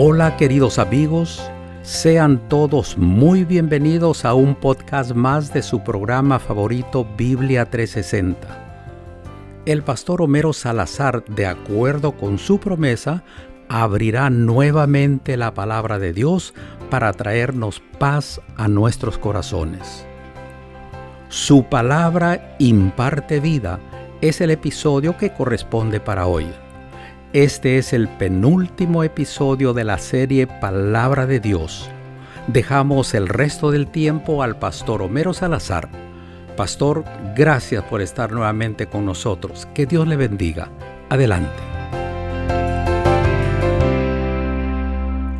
Hola queridos amigos, sean todos muy bienvenidos a un podcast más de su programa favorito Biblia 360. El pastor Homero Salazar, de acuerdo con su promesa, abrirá nuevamente la palabra de Dios para traernos paz a nuestros corazones. Su palabra imparte vida es el episodio que corresponde para hoy. Este es el penúltimo episodio de la serie Palabra de Dios. Dejamos el resto del tiempo al pastor Homero Salazar. Pastor, gracias por estar nuevamente con nosotros. Que Dios le bendiga. Adelante.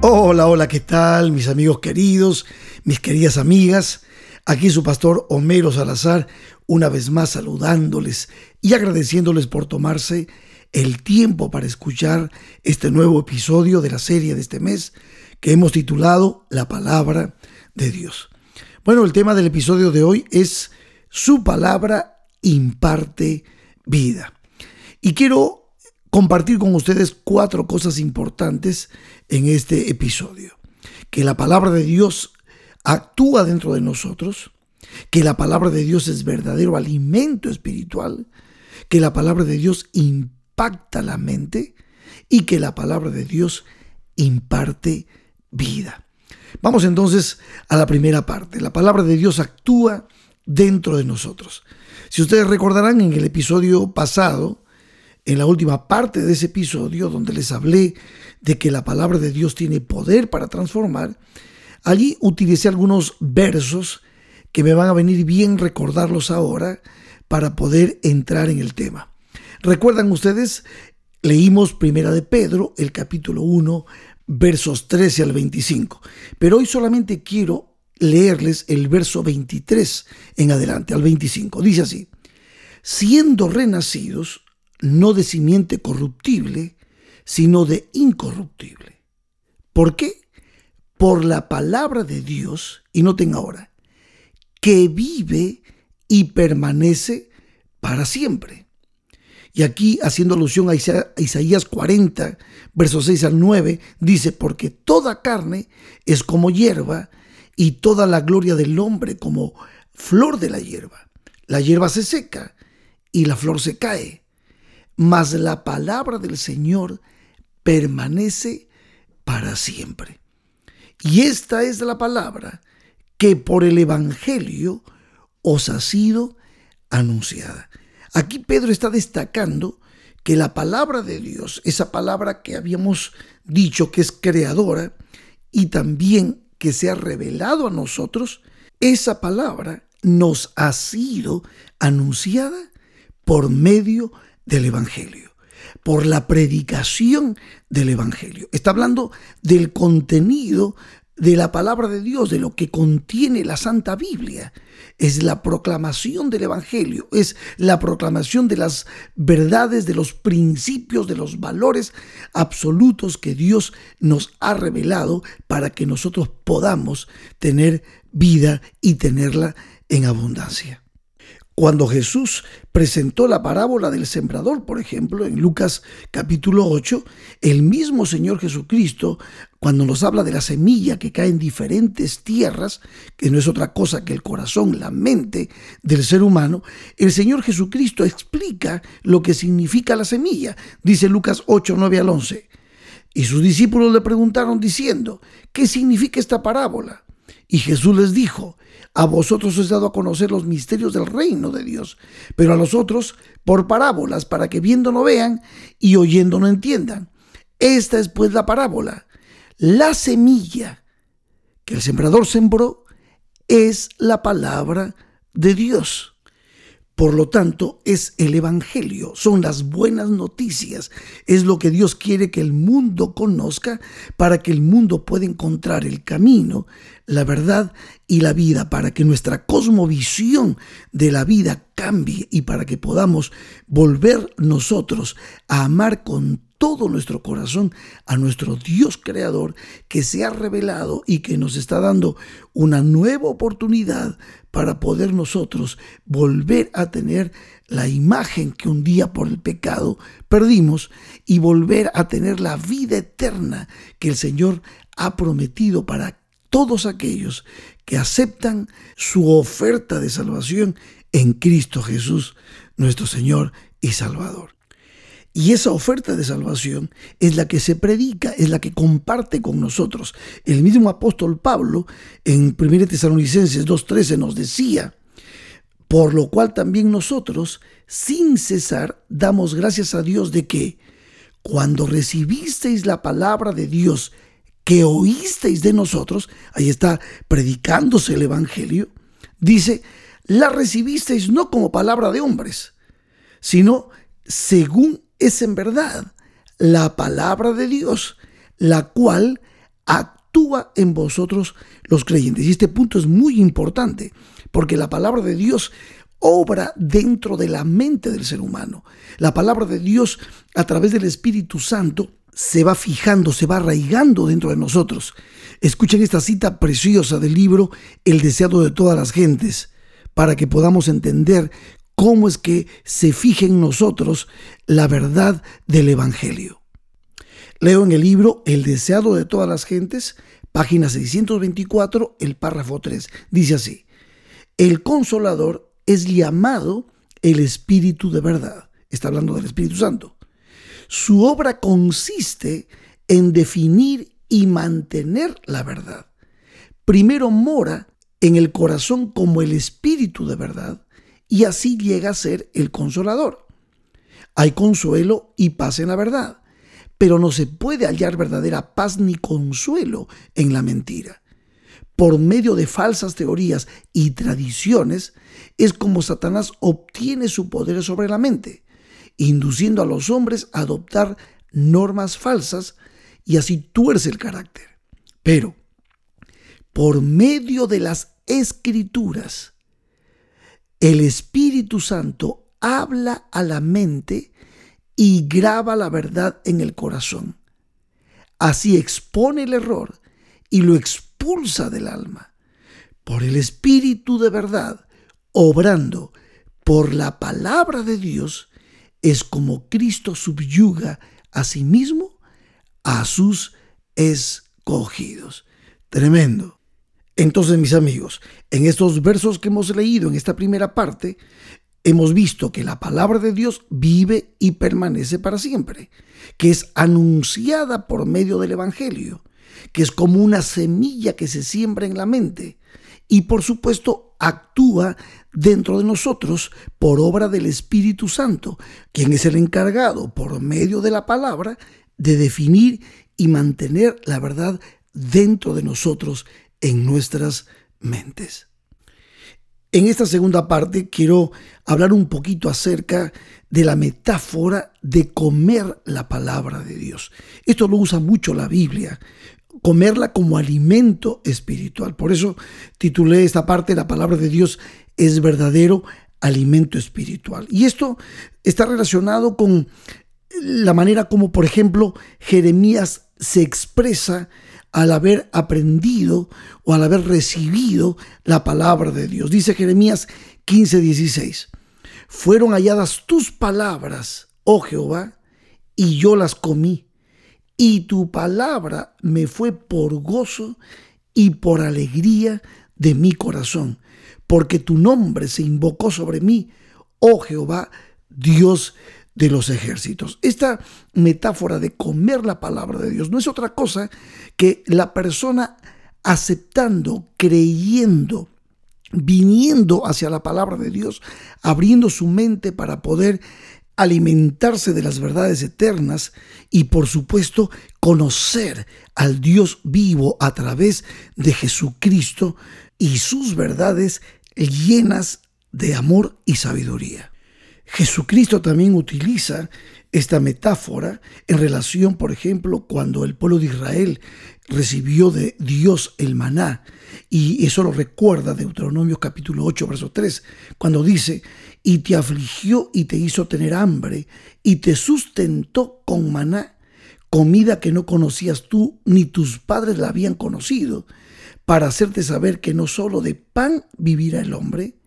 Hola, hola, ¿qué tal mis amigos queridos, mis queridas amigas? Aquí su pastor Homero Salazar, una vez más saludándoles y agradeciéndoles por tomarse el tiempo para escuchar este nuevo episodio de la serie de este mes que hemos titulado La palabra de Dios. Bueno, el tema del episodio de hoy es Su palabra imparte vida. Y quiero compartir con ustedes cuatro cosas importantes en este episodio. Que la palabra de Dios actúa dentro de nosotros, que la palabra de Dios es verdadero alimento espiritual, que la palabra de Dios imparte impacta la mente y que la palabra de Dios imparte vida. Vamos entonces a la primera parte. La palabra de Dios actúa dentro de nosotros. Si ustedes recordarán en el episodio pasado, en la última parte de ese episodio donde les hablé de que la palabra de Dios tiene poder para transformar, allí utilicé algunos versos que me van a venir bien recordarlos ahora para poder entrar en el tema. ¿Recuerdan ustedes? Leímos Primera de Pedro, el capítulo 1, versos 13 al 25. Pero hoy solamente quiero leerles el verso 23 en adelante, al 25. Dice así, siendo renacidos, no de simiente corruptible, sino de incorruptible. ¿Por qué? Por la palabra de Dios, y noten ahora, que vive y permanece para siempre. Y aquí, haciendo alusión a Isaías 40, versos 6 al 9, dice, porque toda carne es como hierba y toda la gloria del hombre como flor de la hierba. La hierba se seca y la flor se cae, mas la palabra del Señor permanece para siempre. Y esta es la palabra que por el Evangelio os ha sido anunciada. Aquí Pedro está destacando que la palabra de Dios, esa palabra que habíamos dicho que es creadora y también que se ha revelado a nosotros, esa palabra nos ha sido anunciada por medio del Evangelio, por la predicación del Evangelio. Está hablando del contenido de la palabra de Dios, de lo que contiene la Santa Biblia. Es la proclamación del Evangelio, es la proclamación de las verdades, de los principios, de los valores absolutos que Dios nos ha revelado para que nosotros podamos tener vida y tenerla en abundancia. Cuando Jesús presentó la parábola del sembrador, por ejemplo, en Lucas capítulo 8, el mismo Señor Jesucristo, cuando nos habla de la semilla que cae en diferentes tierras, que no es otra cosa que el corazón, la mente del ser humano, el Señor Jesucristo explica lo que significa la semilla. Dice Lucas 8, 9 al 11. Y sus discípulos le preguntaron diciendo, ¿qué significa esta parábola? Y Jesús les dijo, a vosotros os he dado a conocer los misterios del reino de Dios, pero a los otros por parábolas, para que viendo no vean y oyendo no entiendan. Esta es pues la parábola. La semilla que el sembrador sembró es la palabra de Dios. Por lo tanto, es el Evangelio, son las buenas noticias, es lo que Dios quiere que el mundo conozca para que el mundo pueda encontrar el camino, la verdad y la vida, para que nuestra cosmovisión de la vida cambie y para que podamos volver nosotros a amar con todo nuestro corazón a nuestro Dios creador que se ha revelado y que nos está dando una nueva oportunidad para poder nosotros volver a tener la imagen que un día por el pecado perdimos y volver a tener la vida eterna que el Señor ha prometido para todos aquellos que aceptan su oferta de salvación en Cristo Jesús, nuestro Señor y Salvador. Y esa oferta de salvación es la que se predica, es la que comparte con nosotros. El mismo apóstol Pablo en 1 Tesalonicenses 2.13 nos decía, por lo cual también nosotros, sin cesar, damos gracias a Dios de que cuando recibisteis la palabra de Dios que oísteis de nosotros, ahí está predicándose el Evangelio, dice, la recibisteis no como palabra de hombres, sino según es en verdad la palabra de Dios, la cual actúa en vosotros los creyentes. Y este punto es muy importante, porque la palabra de Dios obra dentro de la mente del ser humano. La palabra de Dios a través del Espíritu Santo se va fijando, se va arraigando dentro de nosotros. Escuchen esta cita preciosa del libro El deseado de todas las gentes, para que podamos entender cómo es que se fija en nosotros la verdad del Evangelio. Leo en el libro El deseado de todas las gentes, página 624, el párrafo 3. Dice así, el consolador es llamado el Espíritu de verdad. Está hablando del Espíritu Santo. Su obra consiste en definir y mantener la verdad. Primero mora en el corazón como el Espíritu de verdad y así llega a ser el consolador. Hay consuelo y paz en la verdad, pero no se puede hallar verdadera paz ni consuelo en la mentira. Por medio de falsas teorías y tradiciones es como Satanás obtiene su poder sobre la mente, induciendo a los hombres a adoptar normas falsas y así tuerce el carácter. Pero, por medio de las escrituras, el Espíritu Santo habla a la mente y graba la verdad en el corazón. Así expone el error y lo expulsa del alma. Por el Espíritu de verdad, obrando por la palabra de Dios, es como Cristo subyuga a sí mismo a sus escogidos. Tremendo. Entonces, mis amigos, en estos versos que hemos leído en esta primera parte, hemos visto que la palabra de Dios vive y permanece para siempre, que es anunciada por medio del Evangelio, que es como una semilla que se siembra en la mente y por supuesto actúa dentro de nosotros por obra del Espíritu Santo, quien es el encargado por medio de la palabra de definir y mantener la verdad dentro de nosotros en nuestras mentes. En esta segunda parte quiero hablar un poquito acerca de la metáfora de comer la palabra de Dios. Esto lo usa mucho la Biblia, comerla como alimento espiritual. Por eso titulé esta parte, la palabra de Dios es verdadero alimento espiritual. Y esto está relacionado con la manera como, por ejemplo, Jeremías se expresa al haber aprendido o al haber recibido la palabra de Dios. Dice Jeremías 15:16, fueron halladas tus palabras, oh Jehová, y yo las comí, y tu palabra me fue por gozo y por alegría de mi corazón, porque tu nombre se invocó sobre mí, oh Jehová, Dios de los ejércitos. Esta metáfora de comer la palabra de Dios no es otra cosa que la persona aceptando, creyendo, viniendo hacia la palabra de Dios, abriendo su mente para poder alimentarse de las verdades eternas y por supuesto conocer al Dios vivo a través de Jesucristo y sus verdades llenas de amor y sabiduría. Jesucristo también utiliza esta metáfora en relación, por ejemplo, cuando el pueblo de Israel recibió de Dios el maná. Y eso lo recuerda Deuteronomio capítulo 8, verso 3, cuando dice, y te afligió y te hizo tener hambre, y te sustentó con maná, comida que no conocías tú ni tus padres la habían conocido, para hacerte saber que no solo de pan vivirá el hombre,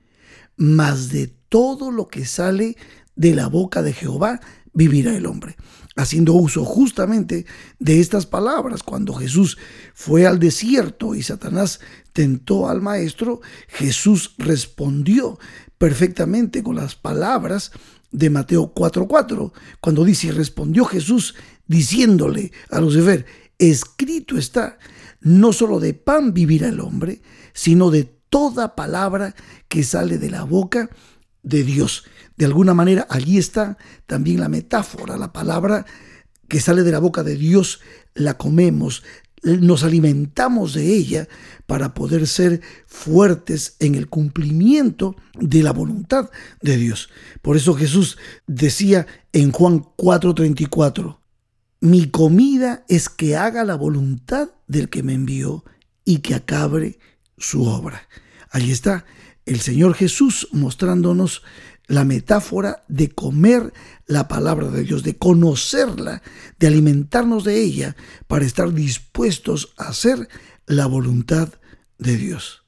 mas de todo lo que sale de la boca de Jehová vivirá el hombre. Haciendo uso justamente de estas palabras, cuando Jesús fue al desierto y Satanás tentó al maestro, Jesús respondió perfectamente con las palabras de Mateo 4:4, cuando dice, respondió Jesús diciéndole a Lucifer, escrito está, no solo de pan vivirá el hombre, sino de toda palabra que sale de la boca de Dios. De alguna manera allí está también la metáfora, la palabra que sale de la boca de Dios, la comemos, nos alimentamos de ella para poder ser fuertes en el cumplimiento de la voluntad de Dios. Por eso Jesús decía en Juan 4:34, mi comida es que haga la voluntad del que me envió y que acabe su obra. Allí está el Señor Jesús mostrándonos la metáfora de comer la palabra de Dios, de conocerla, de alimentarnos de ella para estar dispuestos a hacer la voluntad de Dios.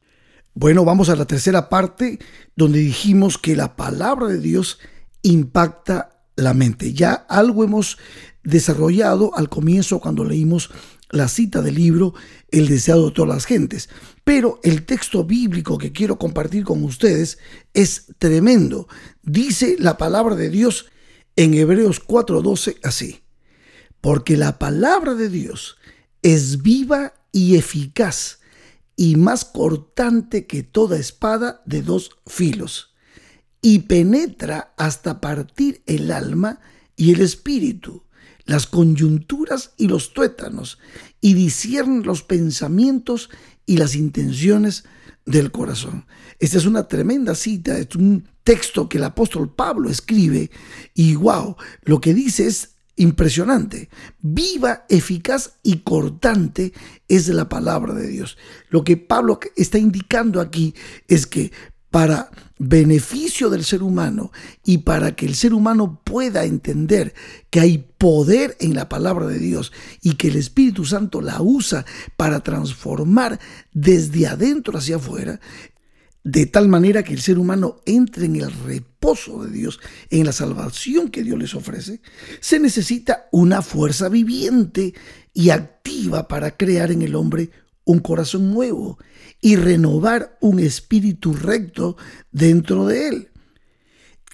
Bueno, vamos a la tercera parte donde dijimos que la palabra de Dios impacta la mente. Ya algo hemos desarrollado al comienzo cuando leímos la cita del libro El deseado de todas las gentes. Pero el texto bíblico que quiero compartir con ustedes es tremendo. Dice la palabra de Dios en Hebreos 4:12 así. Porque la palabra de Dios es viva y eficaz y más cortante que toda espada de dos filos y penetra hasta partir el alma y el espíritu las coyunturas y los tuétanos, y discierne los pensamientos y las intenciones del corazón. Esta es una tremenda cita, es un texto que el apóstol Pablo escribe, y wow, lo que dice es impresionante. Viva, eficaz y cortante es la palabra de Dios. Lo que Pablo está indicando aquí es que para beneficio del ser humano y para que el ser humano pueda entender que hay poder en la palabra de Dios y que el Espíritu Santo la usa para transformar desde adentro hacia afuera, de tal manera que el ser humano entre en el reposo de Dios, en la salvación que Dios les ofrece, se necesita una fuerza viviente y activa para crear en el hombre un corazón nuevo y renovar un espíritu recto dentro de él.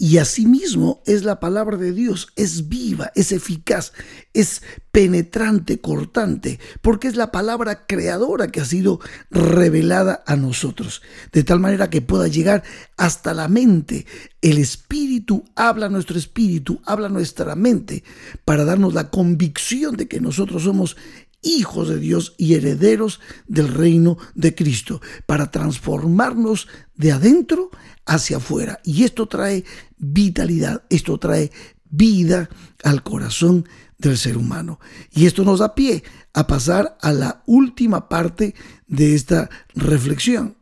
Y asimismo es la palabra de Dios, es viva, es eficaz, es penetrante, cortante, porque es la palabra creadora que ha sido revelada a nosotros, de tal manera que pueda llegar hasta la mente. El espíritu habla nuestro espíritu, habla nuestra mente, para darnos la convicción de que nosotros somos hijos de Dios y herederos del reino de Cristo, para transformarnos de adentro hacia afuera. Y esto trae vitalidad, esto trae vida al corazón del ser humano. Y esto nos da pie a pasar a la última parte de esta reflexión,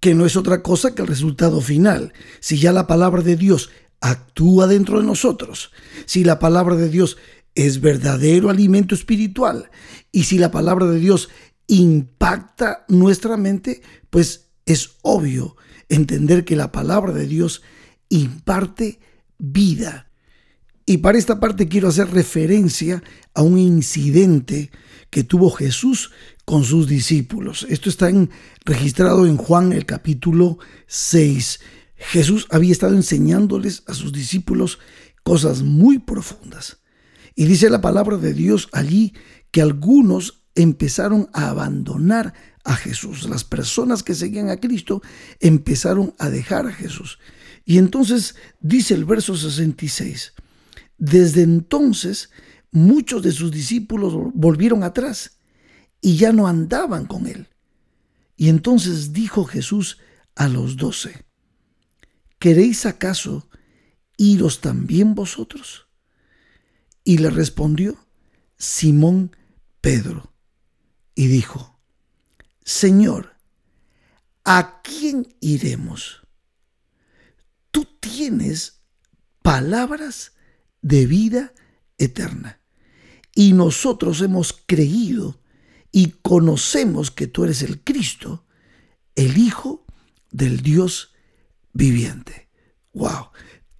que no es otra cosa que el resultado final. Si ya la palabra de Dios actúa dentro de nosotros, si la palabra de Dios es verdadero alimento espiritual. Y si la palabra de Dios impacta nuestra mente, pues es obvio entender que la palabra de Dios imparte vida. Y para esta parte quiero hacer referencia a un incidente que tuvo Jesús con sus discípulos. Esto está registrado en Juan el capítulo 6. Jesús había estado enseñándoles a sus discípulos cosas muy profundas. Y dice la palabra de Dios allí que algunos empezaron a abandonar a Jesús. Las personas que seguían a Cristo empezaron a dejar a Jesús. Y entonces dice el verso 66, desde entonces muchos de sus discípulos volvieron atrás y ya no andaban con él. Y entonces dijo Jesús a los doce, ¿queréis acaso iros también vosotros? Y le respondió Simón Pedro y dijo, Señor, ¿a quién iremos? Tú tienes palabras de vida eterna y nosotros hemos creído y conocemos que tú eres el Cristo, el Hijo del Dios viviente. ¡Wow!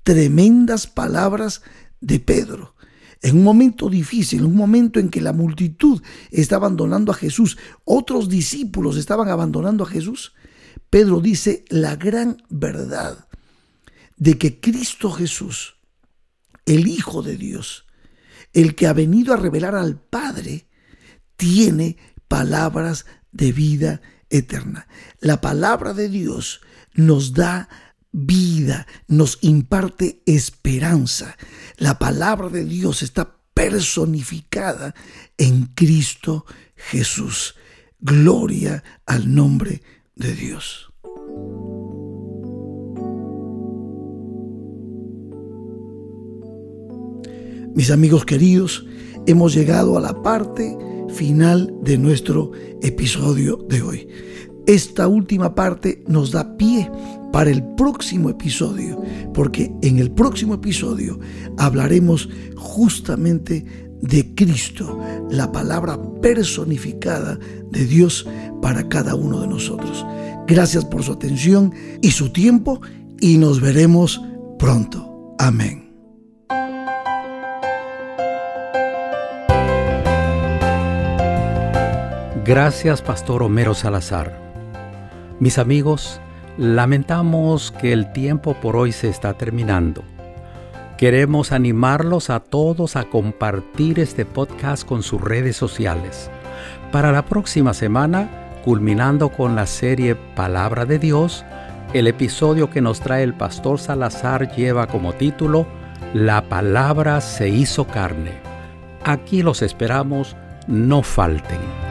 Tremendas palabras de Pedro. En un momento difícil, en un momento en que la multitud está abandonando a Jesús, otros discípulos estaban abandonando a Jesús, Pedro dice la gran verdad de que Cristo Jesús, el Hijo de Dios, el que ha venido a revelar al Padre, tiene palabras de vida eterna. La palabra de Dios nos da vida, nos imparte esperanza. La palabra de Dios está personificada en Cristo Jesús. Gloria al nombre de Dios. Mis amigos queridos, hemos llegado a la parte final de nuestro episodio de hoy. Esta última parte nos da pie para el próximo episodio, porque en el próximo episodio hablaremos justamente de Cristo, la palabra personificada de Dios para cada uno de nosotros. Gracias por su atención y su tiempo y nos veremos pronto. Amén. Gracias, Pastor Homero Salazar. Mis amigos, lamentamos que el tiempo por hoy se está terminando. Queremos animarlos a todos a compartir este podcast con sus redes sociales. Para la próxima semana, culminando con la serie Palabra de Dios, el episodio que nos trae el Pastor Salazar lleva como título La palabra se hizo carne. Aquí los esperamos, no falten.